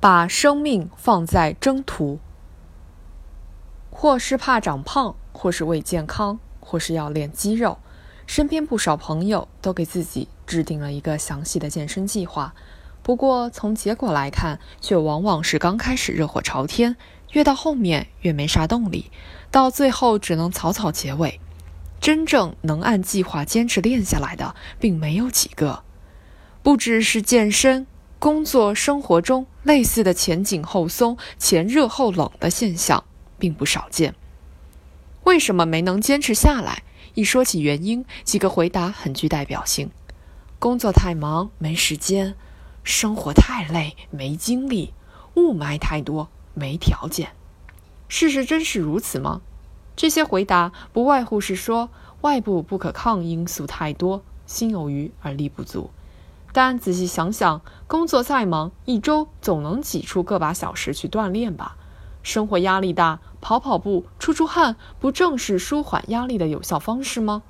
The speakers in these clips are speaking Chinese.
把生命放在征途，或是怕长胖，或是为健康，或是要练肌肉。身边不少朋友都给自己制定了一个详细的健身计划，不过从结果来看，却往往是刚开始热火朝天，越到后面越没啥动力，到最后只能草草结尾。真正能按计划坚持练下来的，并没有几个。不只是健身。工作生活中类似的前紧后松、前热后冷的现象并不少见。为什么没能坚持下来？一说起原因，几个回答很具代表性：工作太忙没时间，生活太累没精力，雾霾太多没条件。事实真是如此吗？这些回答不外乎是说外部不可抗因素太多，心有余而力不足。但仔细想想，工作再忙，一周总能挤出个把小时去锻炼吧？生活压力大，跑跑步、出出汗，不正是舒缓压力的有效方式吗？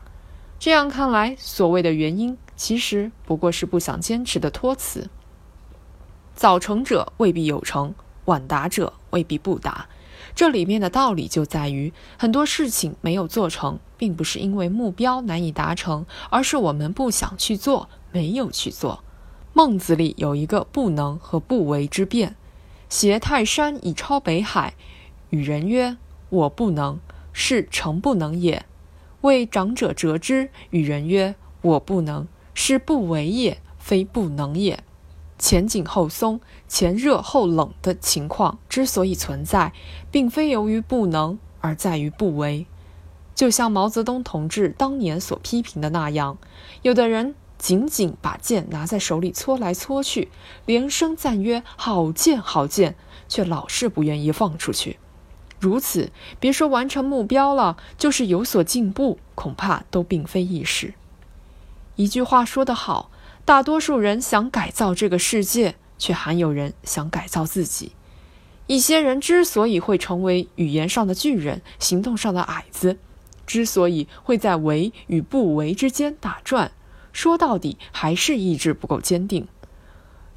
这样看来，所谓的原因，其实不过是不想坚持的托词。早成者未必有成，晚达者未必不达。这里面的道理就在于，很多事情没有做成，并不是因为目标难以达成，而是我们不想去做。没有去做。孟子里有一个不能和不为之辩：携泰山以超北海，与人曰：“我不能，是诚不能也。”为长者折之，与人曰：“我不能，是不为也，非不能也。”前紧后松、前热后冷的情况之所以存在，并非由于不能，而在于不为。就像毛泽东同志当年所批评的那样，有的人。紧紧把剑拿在手里搓来搓去，连声赞曰：“好剑，好剑！”却老是不愿意放出去。如此，别说完成目标了，就是有所进步，恐怕都并非易事。一句话说得好：大多数人想改造这个世界，却还有人想改造自己。一些人之所以会成为语言上的巨人，行动上的矮子，之所以会在为与不为之间打转。说到底，还是意志不够坚定。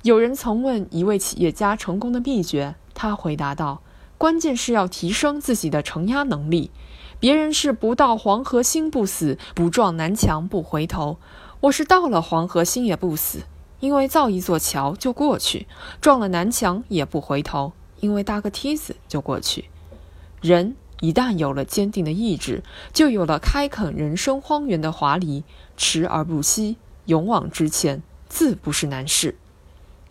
有人曾问一位企业家成功的秘诀，他回答道：“关键是要提升自己的承压能力。别人是不到黄河心不死，不撞南墙不回头。我是到了黄河心也不死，因为造一座桥就过去；撞了南墙也不回头，因为搭个梯子就过去。人一旦有了坚定的意志，就有了开垦人生荒原的华丽。”持而不息，勇往直前，自不是难事。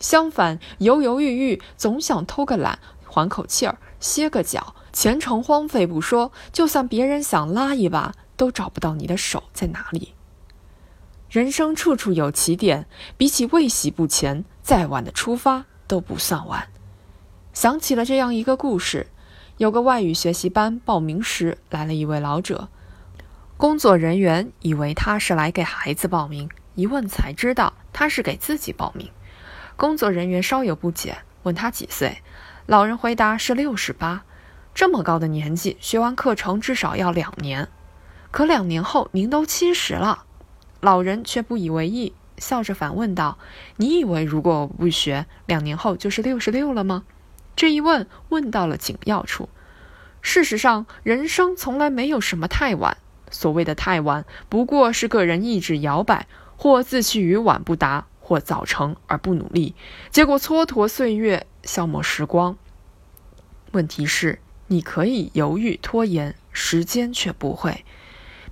相反，犹犹豫豫，总想偷个懒，缓口气儿，歇个脚，前程荒废不说，就算别人想拉一把，都找不到你的手在哪里。人生处处有起点，比起未喜不前，再晚的出发都不算晚。想起了这样一个故事：有个外语学习班报名时，来了一位老者。工作人员以为他是来给孩子报名，一问才知道他是给自己报名。工作人员稍有不解，问他几岁，老人回答是六十八。这么高的年纪，学完课程至少要两年，可两年后您都七十了。老人却不以为意，笑着反问道：“你以为如果我不学，两年后就是六十六了吗？”这一问问到了紧要处。事实上，人生从来没有什么太晚。所谓的太晚，不过是个人意志摇摆，或自弃于晚不达，或早成而不努力，结果蹉跎岁月，消磨时光。问题是，你可以犹豫拖延，时间却不会。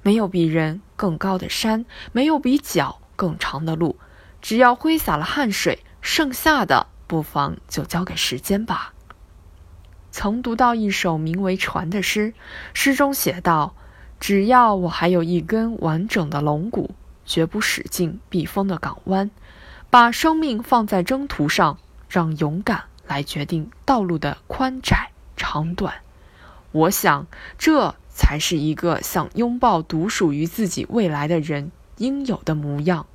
没有比人更高的山，没有比脚更长的路。只要挥洒了汗水，剩下的不妨就交给时间吧。曾读到一首名为《船》的诗，诗中写道。只要我还有一根完整的龙骨，绝不驶进避风的港湾。把生命放在征途上，让勇敢来决定道路的宽窄长短。我想，这才是一个想拥抱独属于自己未来的人应有的模样。